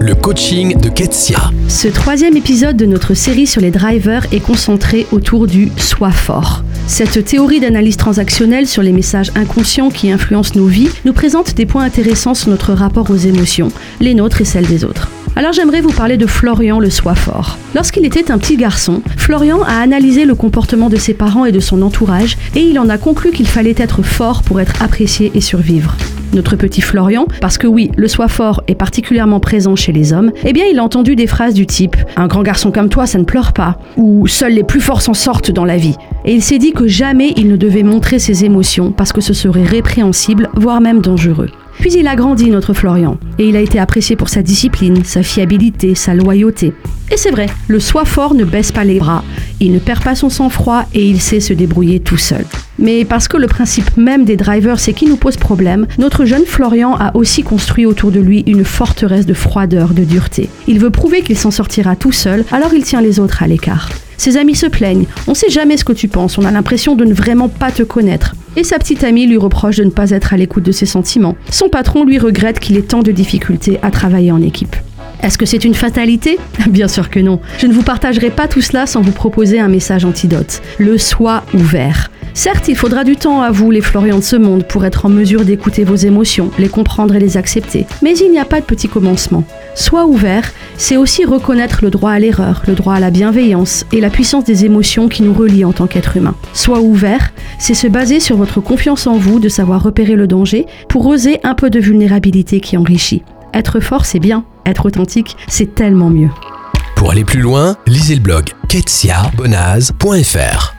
Le coaching de Ketsia. Ce troisième épisode de notre série sur les drivers est concentré autour du soi fort. Cette théorie d'analyse transactionnelle sur les messages inconscients qui influencent nos vies nous présente des points intéressants sur notre rapport aux émotions, les nôtres et celles des autres. Alors j'aimerais vous parler de Florian le soi fort. Lorsqu'il était un petit garçon, Florian a analysé le comportement de ses parents et de son entourage et il en a conclu qu'il fallait être fort pour être apprécié et survivre. Notre petit Florian, parce que oui, le soi fort est particulièrement présent chez les hommes, eh bien il a entendu des phrases du type ⁇ Un grand garçon comme toi, ça ne pleure pas ⁇ ou ⁇ Seuls les plus forts s'en sortent dans la vie ⁇ Et il s'est dit que jamais il ne devait montrer ses émotions parce que ce serait répréhensible, voire même dangereux. Puis il a grandi, notre Florian, et il a été apprécié pour sa discipline, sa fiabilité, sa loyauté. Et c'est vrai, le soi fort ne baisse pas les bras, il ne perd pas son sang-froid et il sait se débrouiller tout seul. Mais parce que le principe même des drivers c'est qui nous pose problème, notre jeune Florian a aussi construit autour de lui une forteresse de froideur, de dureté. Il veut prouver qu'il s'en sortira tout seul, alors il tient les autres à l'écart. Ses amis se plaignent, on sait jamais ce que tu penses, on a l'impression de ne vraiment pas te connaître. Et sa petite amie lui reproche de ne pas être à l'écoute de ses sentiments. Son patron lui regrette qu'il ait tant de difficultés à travailler en équipe. Est-ce que c'est une fatalité Bien sûr que non. Je ne vous partagerai pas tout cela sans vous proposer un message antidote. Le soi ouvert. Certes, il faudra du temps à vous, les Florians de ce monde, pour être en mesure d'écouter vos émotions, les comprendre et les accepter. Mais il n'y a pas de petit commencement. Sois ouvert, c'est aussi reconnaître le droit à l'erreur, le droit à la bienveillance et la puissance des émotions qui nous relient en tant qu'être humain. Sois ouvert, c'est se baser sur votre confiance en vous, de savoir repérer le danger, pour oser un peu de vulnérabilité qui enrichit. Être fort, c'est bien. Être authentique, c'est tellement mieux. Pour aller plus loin, lisez le blog ketsiabonaz.fr.